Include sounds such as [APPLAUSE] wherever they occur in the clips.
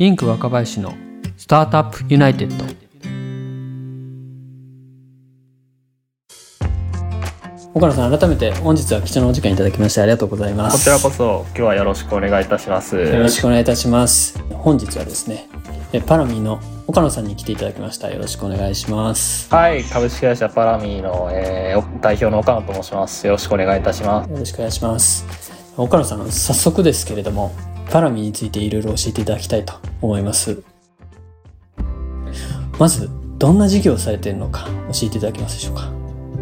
インク若林のスタートアップユナイテッド。岡野さん改めて本日は貴重なお時間いただきましてありがとうございます。こちらこそ今日はよろしくお願いいたします。よろしくお願いいたします。本日はですねパラミーの岡野さんに来ていただきました。よろしくお願いします。はい株式会社パラミーの、えー、代表の岡野と申します。よろしくお願いいたします。よろしくお願いします。岡野さん早速ですけれどもパラミについていろいろ教えていただきたいと思います。まずどんな事業をされているのか教えていただけますでしょうか？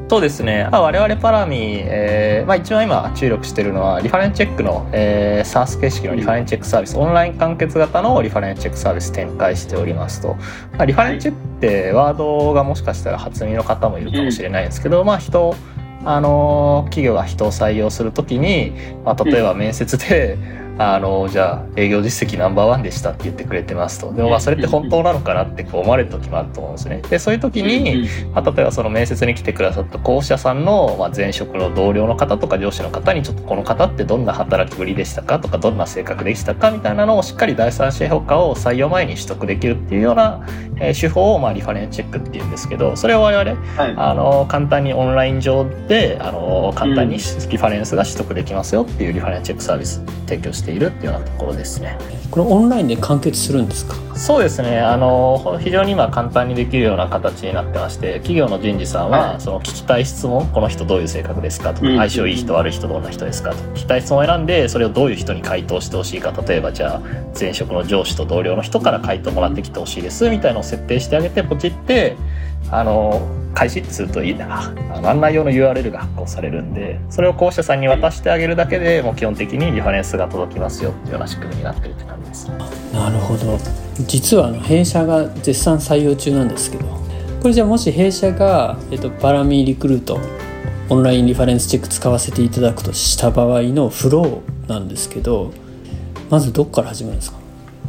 そうですね、まあ、我々パラミ、えーまあ、一番今注力しているのはリファレンチェックの、えー、SARS 形式のリファレンチェックサービスオンライン完結型のリファレンチェックサービス展開しておりますと、まあ、リファレンチェックってワードがもしかしたら初耳の方もいるかもしれないんですけど、まあ人あの企業が人を採用するときに、まあ、例えば面接であのじゃあ営業実績ナンバーワンでしたって言ってくれてますと。でもまあそれって本当なのかなってこう思われる時もあると思うんですねでそういう時に、まあ、例えばその面接に来てくださった候補者さんの、まあ、前職の同僚の方とか上司の方にちょっとこの方ってどんな働きぶりでしたかとかどんな性格でしたかみたいなのをしっかり第三者評価を採用前に取得できるっていうような、えー、手法をまあリファレンチェックっていうんですけどそれを我々、はい、あの簡単にオンライン上であの簡単にリファレンスが取得できますよっていうリファレンチェックサービス提供しているっていうようなところころですね。これオンラインで完結するんですか？そうですね。あの非常に今簡単にできるような形になってまして企業の人事さんは、その聞きたい質問この人どういう性格ですかとか、相性いい人悪い人どんな人ですかと。聞きたい質問を選んでそれをどういう人に回答してほしいか例えばじゃあ前職の上司と同僚の人から回答もらってきてほしいですみたいなのを設定してあげてポチってあの開始するといいな案内用の URL が発行されるんでそれを候補者さんに渡してあげるだけでもう基本的にリファレンスが届きますよっていうような仕組みになってるって感じです。なるほど。実はあの弊社が絶賛採用中なんですけどこれじゃあもし弊社が、えっと、パラミリクルートオンラインリファレンスチェック使わせていただくとした場合のフローなんですけどまずどこから始めるんですか？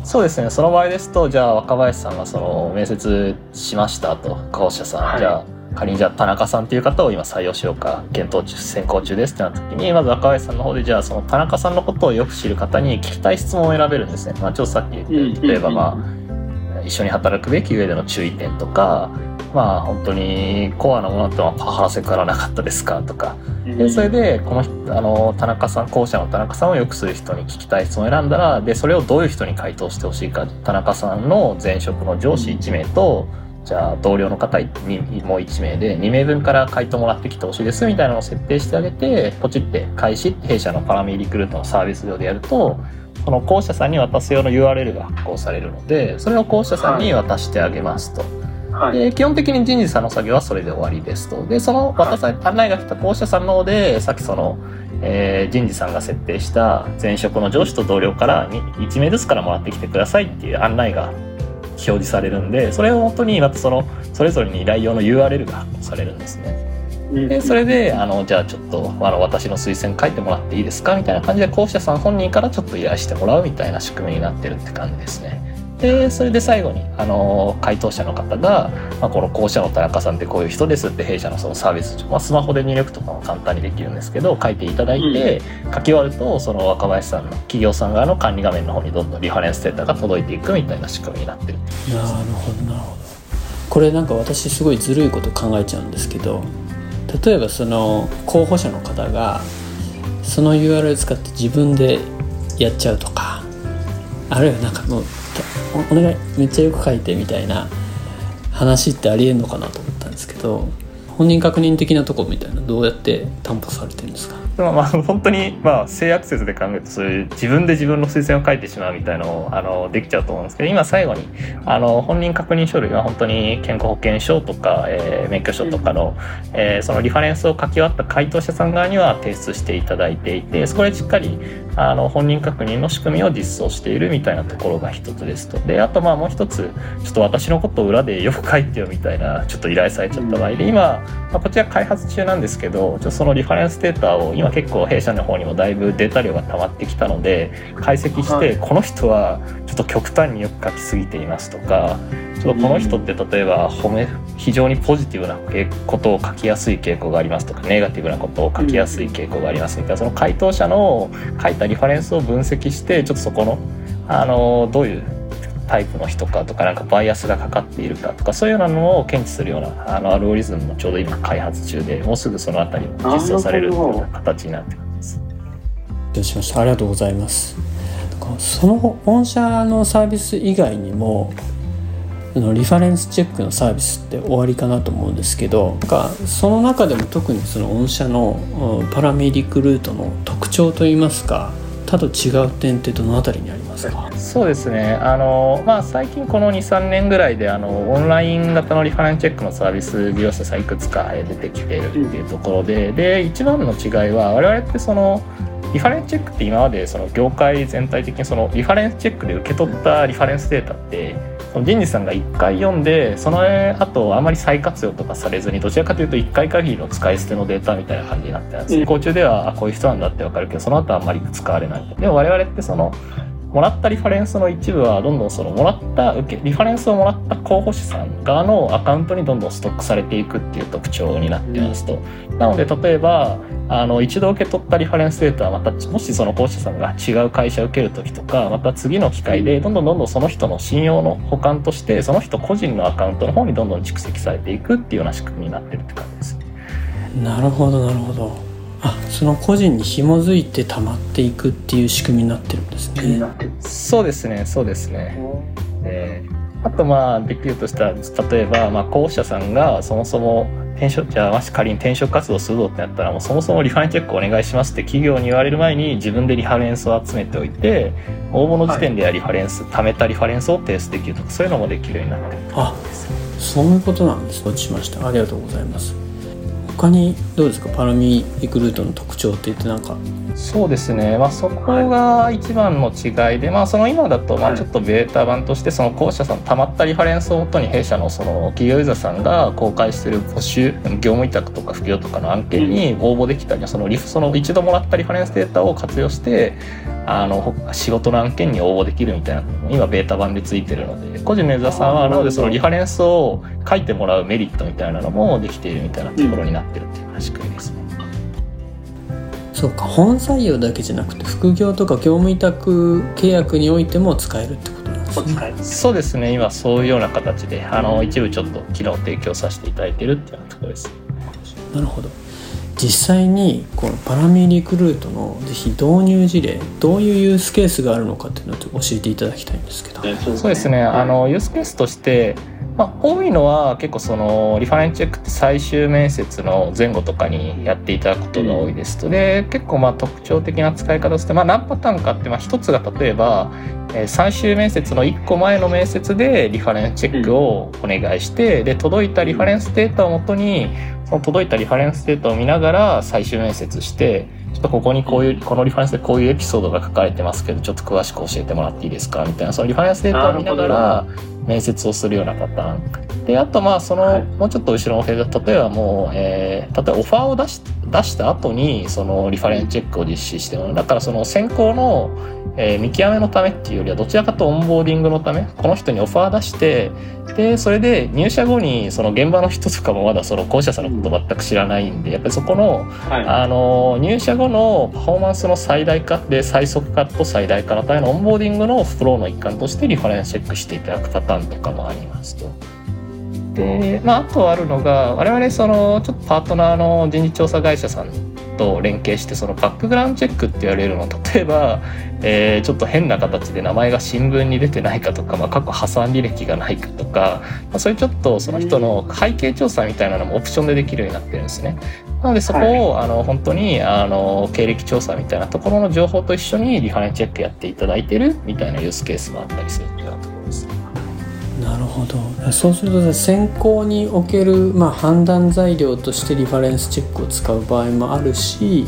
そうですね。その場合ですとじゃあ若林さんがその面接しましたと候補者さん、はい、じゃあ仮にじゃあ田中さんという方を今採用しようか検討中選考中ですってなった時にまず若林さんの方でじゃあその田中さんのことをよく知る方に聞きたい質問を選べるんですね、まあ、ちょっとさっき言った例えばまあ一緒に働くべき上での注意点とかまあ本当にコアなものってはパワハラセクハラなかったですかとか。でそれでこのあの田中さん後者の田中さんをよくする人に聞きたい質問を選んだらでそれをどういう人に回答してほしいか。田中さんの前職の上司1名とじゃあ同僚の方にもう1名で2名分から回答もらってきてほしいですみたいなのを設定してあげてポチって開始って弊社のパラミリクルートのサービス上でやるとこの候補者さんに渡す用の URL が発行されるのでそれを候補者さんに渡してあげますと。はい、で基本的に人事さんの作業はそれで終わりですと。で、その渡され、案内が来た候補者さんの方で、さっきその、えー、人事さんが設定した前職の上司と同僚から1名ずつからもらってきてくださいっていう案内が表示されるんでそれを本当にまたそのそれぞれに依頼用の URL が発行されるんですね。でそれであのじゃあちょっとあの私の推薦書いてもらっていいですかみたいな感じで候補者さん本人からちょっと依頼してもらうみたいな仕組みになってるって感じですね。でそれで最後にあの回答者の方が、まあ、この校舎の田中さんってこういう人ですって弊社のそのサービス、まあ、スマホで入力とかも簡単にできるんですけど書いていただいて、うん、書き終わるとその若林さんの企業さん側の管理画面の方にどんどんリファレンスデータが届いていくみたいな仕組みになってる。なるほどなるほど。これなんか私すごいずるいこと考えちゃうんですけど例えばその候補者の方がその URL 使って自分でやっちゃうとかあるいはなんかもうお願いめっちゃよく書いてみたいな話ってありえんのかなと思ったんですけど本人確認的なとこみたいなどうやって担保されてるんですか？まあ、まあ本当にまあ性アクセスで考えるとそういう自分で自分の推薦を書いてしまうみたいのをあのできちゃうと思うんですけど今最後にあの本人確認書類は本当に健康保険証とか、え、免許証とかの、え、そのリファレンスを書き終わった回答者さん側には提出していただいていてそこでしっかりあの本人確認の仕組みを実装しているみたいなところが一つですと。であとまあもう一つちょっと私のことを裏でよく書いてよみたいなちょっと依頼されちゃった場合で今、まあ、こちら開発中なんですけどそのリファレンスデータを今結構弊社の方にもだいぶデータ量が溜まってきたので解析して、この人はちょっと極端によく書きすぎていますとかちょっとこの人って例えば褒め非常にポジティブなことを書きやすい傾向がありますとかネガティブなことを書きやすい傾向がありますみたいなその回答者の書いたリファレンスを分析してちょっとそこのあのどういうタイプの人かとかなんかバイアスがかかっているかとかそういうようなのを検知するようなあのアルゴリズムもちょうど今開発中でもうすぐその辺りも実装されるというような形になってます。了しましたありがとうございますその御社のサービス以外にものリファレンスチェックのサービスって終わりかなと思うんですけどなんかその中でも特にその御社のパラメリクルートの特徴といいますか他と違う点ってどの辺りにありますか？そうですね。あの、まあ、最近この23年ぐらいであのオンライン型のリファレンスチェックのサービス利用者さんいくつか出てきているっていうところでで一番の違いは我々ってそのリファレンスチェックって今までその業界全体的にそのリファレンスチェックで受け取ったリファレンスデータってその人事さんが1回読んでその後あまり再活用とかされずにどちらかというと1回限りの使い捨てのデータみたいな感じになってたんです講中ではあこういう人なんだって分かるけどその後はあんまり使われない。でも我々ってそのもらったリファレンスの一部はどんどんそのもらった受けリファレンスをもらった候補者さん側のアカウントにどんどんストックされていくっていう特徴になってますと、なので例えばあの一度受け取ったリファレンスデータはまたもしその候補者さんが違う会社を受ける時とかまた次の機会でどんどんどんどんその人の信用の補完としてその人個人のアカウントの方にどんどん蓄積されていくっていうような仕組みになってるって感じです。なるほどなるほどあその個人に紐づいて溜まっていくっていう仕組みになってるんですね。そうですねそうですね。えー、あとまあできるとしたら例えばまあ候補者さんがそもそも転職じゃあもし仮に転職活動するぞってなったらもうそもそもリファレンスチェックお願いしますって企業に言われる前に自分でリファレンスを集めておいて応募の時点ではリファレンス、はい、貯めたリファレンスを提出できるとかそういうのもできるようになってるあそういうことなんです承知しました？ありがとうございます他にどうですか？パラミリクルートの特徴って言ってなんか。そうですね、まあ、そこが一番の違いで、まあ、その今だとまあちょっとベータ版としてその校舎さんたまったリファレンスをもとに弊社のその企業ユーザーさんが公開している募集業務委託とか副業とかの案件に応募できたりそのリフその一度もらったリファレンスデータを活用してあの仕事の案件に応募できるみたいな今ベータ版でついてるので個人のユーザーさんはなのでそのリファレンスを書いてもらうメリットみたいなのもできているみたいなところになってるっていう仕組みですね。そうか本採用だけじゃなくて副業とか業務委託契約においても使えるってことなんですね。そうですね今そういうような形であの一部ちょっと機能を提供させていただいてるっていうようなところです。なるほど実際にこのパラミリクルートのぜひ導入事例どういうユースケースがあるのかっていうのを教えていただきたいんですけど。そうですね。あのユースケースとしてまあ、多いのは結構そのリファレンスチェックって最終面接の前後とかにやっていただくことが多いです。とで結構まあ特徴的な使い方としてまあ何パターンかってまあ一つが例えば最終面接の1個前の面接でリファレンスチェックをお願いしてで届いたリファレンスデータをもとにその届いたリファレンスデータを見ながら最終面接してちょっとここにこういうこのリファレンスでこういうエピソードが書かれてますけどちょっと詳しく教えてもらっていいですかみたいな。そのリファレンスデータを見ながら面接をするようなパターン。であとまあその、はい、もうちょっと後ろのフェーズ例えばもう、えー、例えばオファーを出し出した後にそのリファレンスチェックを実施してもだからその選考の、えー、見極めのためっていうよりはどちらかとオンボーディングのためこの人にオファー出してでそれで入社後にその現場の人とかもまだその候補者さんのこと全く知らないんでやっぱりそこの,、はい、あの入社後のパフォーマンスの最大化で最速化と最大化のためのオンボーディングのフローの一環としてリファレンスチェックしていただくパターンとかもありますと。で、まあ、あとあるのが我々そのちょっとパートナーの人事調査会社さんと連携してそのバックグラウンドチェックって言われるの例えば、えー、ちょっと変な形で名前が新聞に出てないかとか、まあ、過去破産履歴がないかとか、まあ、そういうちょっとその人の背景調査みたいなのもオプションでできるようになってるんですね。なのでそこを、はい、あの本当にあの経歴調査みたいなところの情報と一緒にリファレンスチェックやっていただいてるみたいなユースケースもあったりするっていうようなところです。なるほど。そうすると選考における、まあ、判断材料としてリファレンスチェックを使う場合もあるし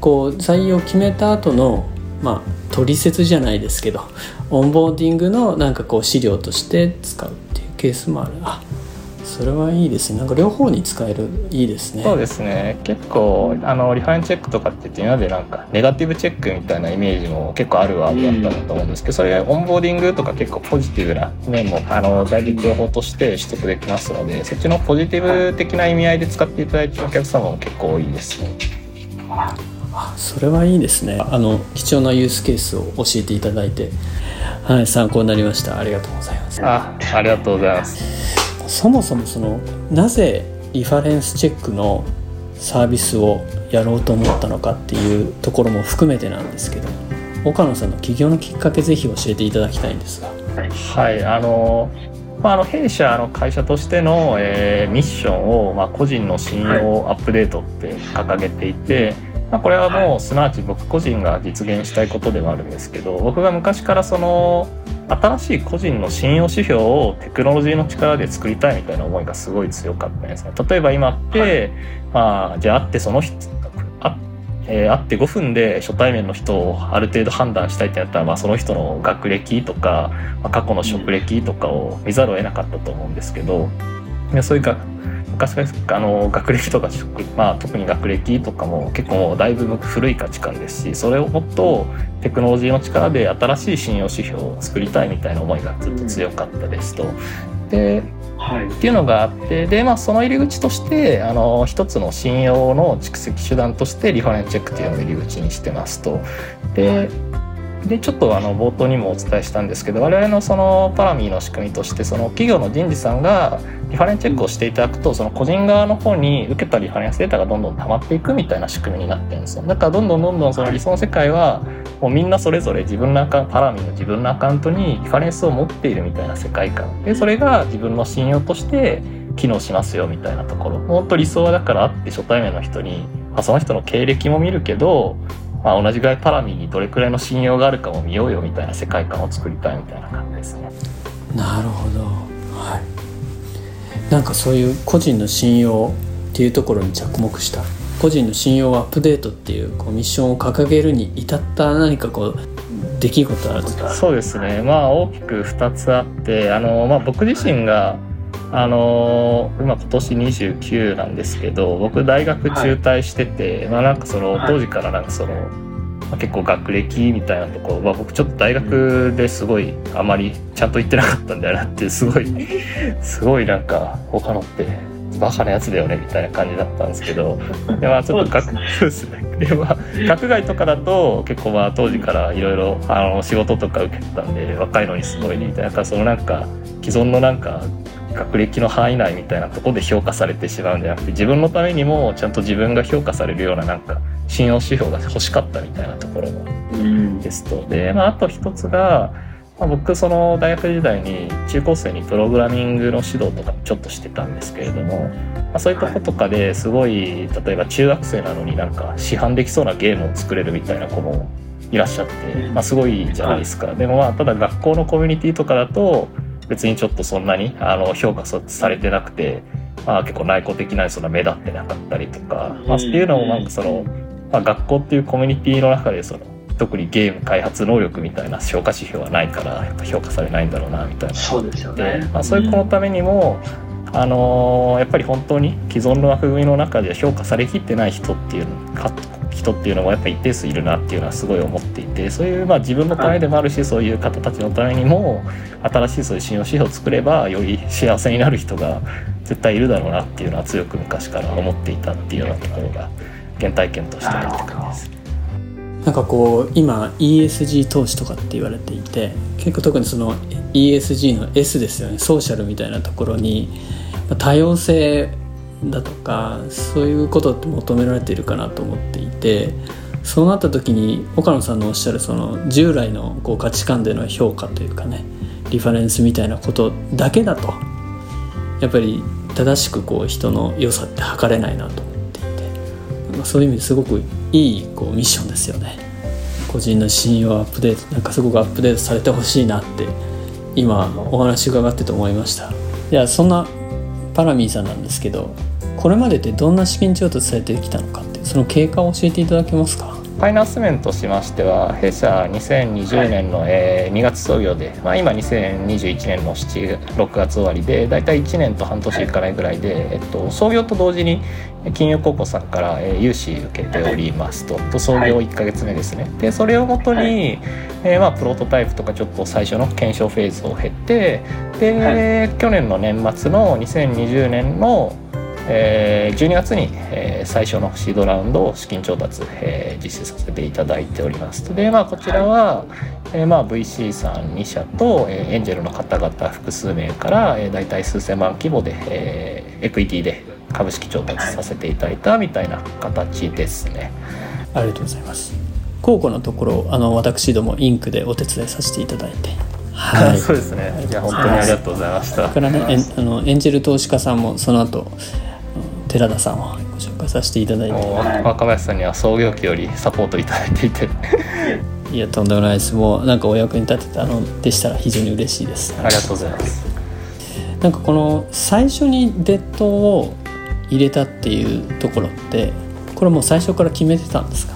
こう採用を決めた後のまあ取説じゃないですけどオンボーディングのなんかこう資料として使うっていうケースもある。あそれはいいですね。なんか両方に使えるいいですね。そうですね。結構あのリファレンスチェックとかって言って今までなんかネガティブチェックみたいなイメージも結構あるワードだったと思うんですけど、それオンボーディングとか結構ポジティブな面もあの大事情報として取得できますのでそっちのポジティブ的な意味合いで使っていただいてるお客様も結構多いですね。ああそれはいいですね。あの貴重なユースケースを教えていただいてはい参考になりました。ありがとうございます。あありがとうございますそもそもそのなぜリファレンスチェックのサービスをやろうと思ったのかっていうところも含めてなんですけど岡野さんの起業のきっかけぜひ教えていただきたいんですが。はいあのまあ、あの弊社の会社としての、えー、ミッションを、まあ、個人の信用アップデートって掲げていて、まあ、これはもうすなわち僕個人が実現したいことではあるんですけど僕が昔からその新しい個人の信用指標をテクノロジーの力で作りたいみたいな思いがすごい強かったですね。例えば今って、はい、まあ、じゃあ会ってその人あ、えー、会って5分で初対面の人をある程度判断したいってなったら、まあ、その人の学歴とか、まあ、過去の職歴とかを見ざるを得なかったと思うんですけど、そういうか昔あの学歴とかまあ、特に学歴とかも結構だいぶ古い価値観ですしそれをもっとテクノロジーの力で新しい信用指標を作りたいみたいな思いがずっと強かったですと。ではい、っていうのがあってで、まあ、その入り口としてあの一つの信用の蓄積手段としてリファレンスチェックっていうのを入り口にしてますと。ででちょっとあの冒頭にもお伝えしたんですけど我々のそのパラミーの仕組みとしてその企業の人事さんがリファレンスチェックをしていただくとその個人側の方に受けたリファレンスデータがどんどん溜まっていくみたいな仕組みになってるんですよ。だからどんどんどんどんその理想の世界はもうみんなそれぞれ自分のアカウントパラミーの自分のアカウントにリファレンスを持っているみたいな世界観。でそれが自分の信用として機能しますよみたいなところもっと理想はだからあって初対面の人に、まあ、その人の経歴も見るけどまあ、同じぐらいパラミにどれくらいの信用があるかも見ようよみたいな世界観を作りたいみたいな感じですね。なるほど、はい、なんかそういう個人の信用っていうところに着目した。個人の信用アップデートっていうこうミッションを掲げるに至った何かこう出来事あるんですかそうですね。まあ大きく2つあってあの、まあ、僕自身があのー、今今年29なんですけど僕大学中退してて、はい、まあなんかその当時からなんかその、まあ、結構学歴みたいなところ、まあ、僕ちょっと大学ですごいあまりちゃんと行ってなかったんだよなってすごい [LAUGHS] すごいなんか他のってバカなやつだよねみたいな感じだったんですけどでまあちょっと学そうですね。でまあ学外とかだと結構まあ当時からいろいろ仕事とか受けてたんで若いのにすごいねみたいなそのなんか既存のなんか学歴の範囲内みたいなとこで評価されてしまうんじゃなくて自分のためにもちゃんと自分が評価されるようななんか信用指標が欲しかったみたいなところもですと、で、まあ、あと一つが、まあ、僕その大学時代に中高生にプログラミングの指導とかちょっとしてたんですけれども、まあ、そういうとことかですごい例えば中学生なのになんか市販できそうなゲームを作れるみたいな子もいらっしゃって、まあ、すごいじゃないですか。でもまあただ学校のコミュニティとかだと別にちょっとそんなにあの評価されてなくて、まあ、結構内向的なそんな目立ってなかったりとか、まあ、っていうのもなんかその、まあ、学校っていうコミュニティの中でその特にゲーム開発能力みたいな評価指標はないからやっぱ評価されないんだろうなみたいな。そうですよね、まあ、そういう子のためにも、あのー、やっぱり本当に既存の枠組みの中で評価されきってない人っていう人っていうのもやっぱ一定数いるなっていうのはすごい思っていてそういうまあ自分のためでもあるし、そういう方たちのためにも新しいそういう信用指標を作ればより幸せになる人が絶対いるだろうなっていうのは強く昔から思っていたっていうようなところが原体験としてあって感じです。なんかこう今 ESG 投資とかって言われていて結構特にその ESG の S ですよねソーシャルみたいなところに多様性だとかそういうことって求められているかなと思っていてそうなった時に岡野さんのおっしゃるその従来のこう価値観での評価というかねリファレンスみたいなことだけだとやっぱり正しくこう人の良さって測れないなと思っていてそういう意味ですごくいいこうミッションですよね。個人の信用アップデートなんかすごくアップデートされてほしいなって今お話伺ってて思いました。いやそんなパラミーさんなんですけどこれまでってどんな資金調達されてきたのかってその経過を教えていただけますか？ファイナンス面としましては弊社2020年の、え2月創業で、まあ、今2021年の7 6月終わりで大体1年と半年いかないぐらいで、えっと、創業と同時に金融高校さんから、え融資受けておりますと。と創業1か月目ですね。でそれをもとに、えー、まあ、プロトタイプとかちょっと最初の検証フェーズを経てで、去年の年末の2020年のえー、12月に、えー、最初のシードラウンドを資金調達、えー、実施させていただいておりますで、まあ、こちらは、えーまあ、VC さん2社と、えー、エンジェルの方々複数名から、えー、大体数千万規模で、えー、エクイティで株式調達させていただいたみたいな形ですね。ありがとうございます高校のところあの私どもインクでお手伝いさせていただいてはい、そうですね。いや本当にありがとうございました。からね、あのエンジェル投資家さんもその後寺田さんをご紹介させていただいて。若林さんには創業期よりサポートいただいていて。いやとんでもないです。もうなんかお役に立てたのでしたら非常に嬉しいです。ありがとうございます。なんかこの最初にデッドを入れたっていうところってこれもう最初から決めてたんですか？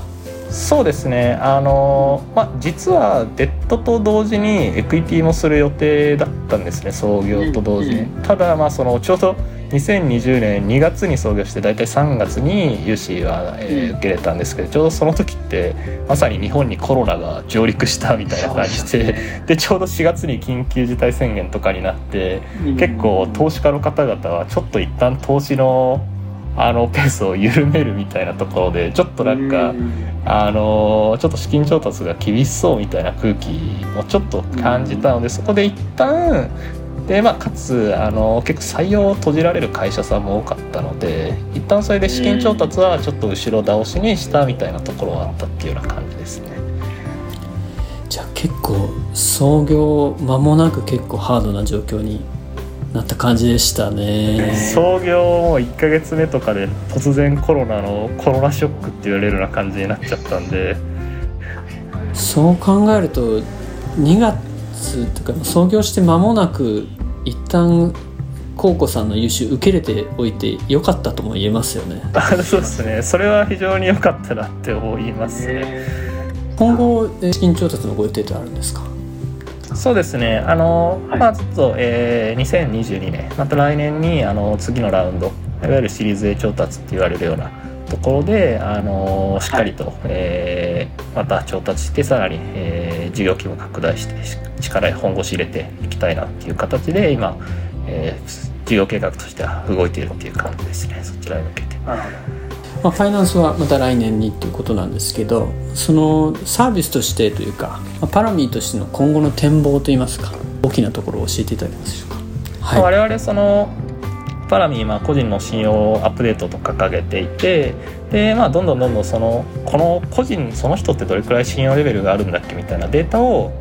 そうですね。あの、まあ、実はデッドと同時にエクイティもする予定だったんですね。創業と同時に、ただまあそのちょうど2020年2月に創業して大体3月に融資は、えー、受けれたんですけどちょうどその時ってまさに日本にコロナが上陸したみたいな感じででちょうど4月に緊急事態宣言とかになって結構投資家の方々はちょっと一旦投資のあのペースを緩めるみたいなところでちょっとなんかあのちょっと資金調達が厳しそうみたいな空気もちょっと感じたのでそこで一旦でまあ、かつあの結構採用を閉じられる会社さんも多かったので一旦それで資金調達はちょっと後ろ倒しにしたみたいなところはあったっていうような感じですね。じゃあ結構創業間もなく結構ハードな状況になった感じでしたね。創業も1か月目とかで突然コロナのコロナショックって言われるような感じになっちゃったんで。そう考えると2月とか創業して間もなく一旦コウコさんの優秀受け入れておいてよかったとも言えますよね。[LAUGHS] そうですね。それは非常に良かったなって思いますね。今後資金調達のご予定ってあるんですか？そうですね。あの、はい、まあちょっと、えー、2022年。また来年にあの次のラウンドいわゆるシリーズ A 調達って言われるようなところで、あのしっかりと、はい、えー、また調達してさらに、えー、事業規模拡大して力本腰入れていきたいなっていう形で今、えー、事業計画としては動いているっていう感じですね。そちらに向けて。まあ、ファイナンスはまた来年にっていうことなんですけどそのサービスとしてというか、まあ、パラミーとしての今後の展望といいますか大きなところを教えていただけますでしょうか？はい、我々そのパラミー、まあ、個人の信用アップデートと掲げていてで、まあ、どんどんどんどんそのこの個人その人ってどれくらい信用レベルがあるんだっけみたいなデータを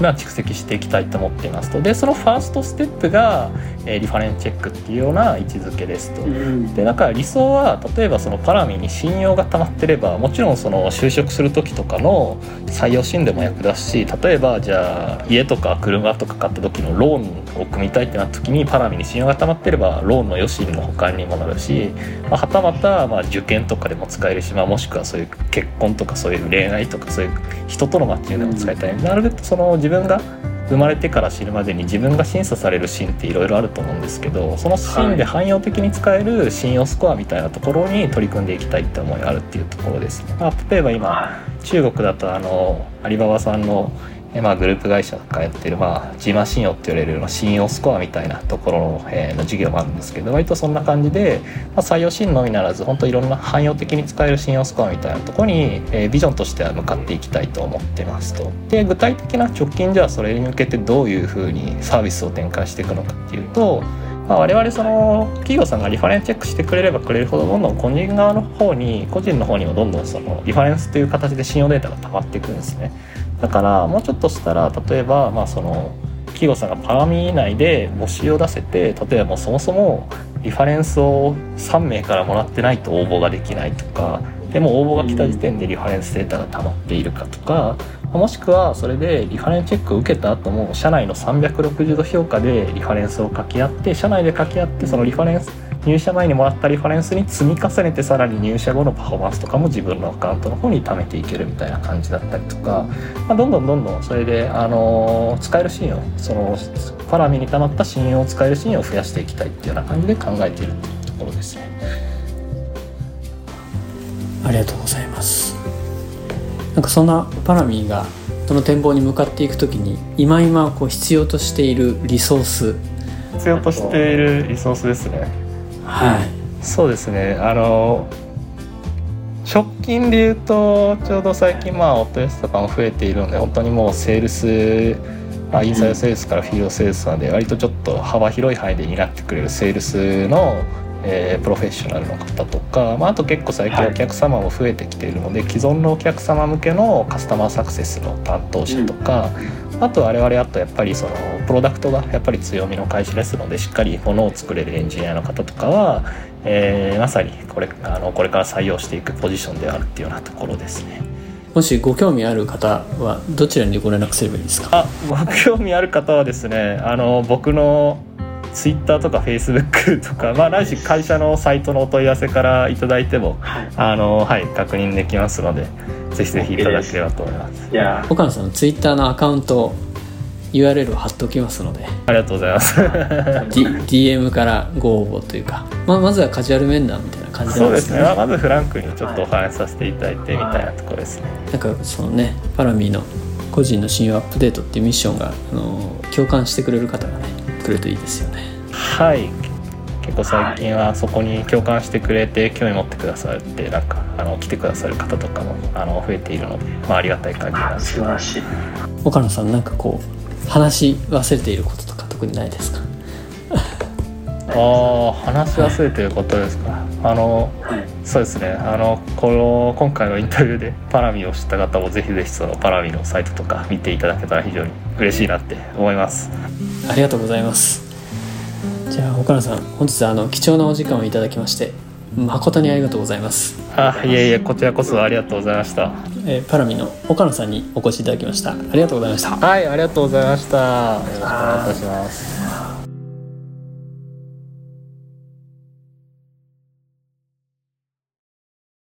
まあ、蓄積していきたいと思っていますと。でそのファーストステップが、えー、リファレンチェックっていうような位置づけですと、うん、でだから理想は例えばそのパラミに信用が溜まってればもちろんその就職する時とかの採用シーンでも役立つし例えばじゃあ家とか車とか買った時のローンを組みたいってなった時にパラミに信用が溜まってればローンの余震の保管にもなるし、まあ、はたまたまあ受験とかでも使えるし、まあ、もしくはそういう結婚とかそういう恋愛とかそういう人とのマッチングでも使いたい、うん、なるべくその自分が生まれてから死ぬまでに自分が審査されるシーンっていろいろあると思うんですけどそのシーンで汎用的に使える信用スコアみたいなところに取り組んでいきたいって思いがあるっていうところですね。まあ、例えば今中国だとあのアリババさんのまあ、グループ会社がやってる、まあ、ジマ信用って言われるような信用スコアみたいなところの,、えー、の事業もあるんですけど割とそんな感じで、まあ、採用シーンのみならず本当いろんな汎用的に使える信用スコアみたいなところに、えー、ビジョンとしては向かっていきたいと思ってますと。で具体的な直近じゃあそれに向けてどういうふうにサービスを展開していくのかっていうとまあ、我々その企業さんがリファレンスチェックしてくれればくれるほどどんどん個人側の方に個人の方にもどんどんそのリファレンスという形で信用データが溜まっていくんですね。だからもうちょっとしたら例えばまあその企業さんがパラミ内で募集を出せて例えばもうそもそもリファレンスを3名からもらってないと応募ができないとかでも応募が来た時点でリファレンスデータが溜まっているかとかもしくはそれでリファレンスチェックを受けた後も社内の360度評価でリファレンスを書き合って社内で書き合ってそのリファレンス入社前にもらったリファレンスに積み重ねてさらに入社後のパフォーマンスとかも自分のアカウントの方に貯めていけるみたいな感じだったりとか、まあ、どんどんどんどんそれで、あの使えるシーンをそのパラミに溜まった信用を使えるシーンを増やしていきたいっていうような感じで考えているっていうところですね。ありがとうございます。なんかそんなパラミーがその展望に向かっていくときに今今こう必要としているリソース必要としているリソースですねはい、そうですね。あの直近で言うとちょうど最近まあお問い合わせとかも増えているので本当にもうセールスまあ、インサイドセールスからフィールドセールスまで割とちょっと幅広い範囲で担ってくれるセールスの、えー、プロフェッショナルの方とか、まあ、あと結構最近お客様も増えてきているので、はい、既存のお客様向けのカスタマーサクセスの担当者とか、うん、あと我々あとやっぱりそのプロダクトがやっぱり強みの会社ですのでしっかりものを作れるエンジニアの方とかは、えー、まさにこれあのこれから採用していくポジションであるっていうようなところですね。もしご興味ある方はどちらにご連絡すればいいですか？あご興味ある方はですねあの僕のツイッターとかフェイスブックとか、まあ、ないし会社のサイトのお問い合わせからいただいても、はい、あのはい、確認できますのでぜひぜひいただければと思います。いや。岡野さんのツイッターのアカウント URL を貼っておきますので。ありがとうございます。D、DM からご応募というか、まあ、まずはカジュアル面談みたいな感じなんですね。そうですね、まずフランクにちょっとお話しさせていただいてみたいなところですね、なんかそのねパラミーの個人の信用アップデートっていうミッションがあの共感してくれる方がねくれるといいですよね。はい結構最近はそこに共感してくれて興味持ってくださってなんかあの来てくださる方とかもあの増えているので、まあ、ありがたい感じなんです素晴らしい。岡野さんなんかこう話し忘れていることとか特にないですか？ああ話し忘れてることですか？あの、はい、そうですね。あのこの今回のインタビューでパラミを知った方もぜひぜひそのパラミのサイトとか見ていただけたら非常に嬉しいなって思います。ありがとうございますじゃあ岡野さん本日はあの貴重なお時間をいただきまして誠にありがとうございます。あいえいえこちらこそありがとうございました、えー、パラミの岡野さんにお越しいただきました。ありがとうございました。はいありがとうございました。よろしくお願いいたします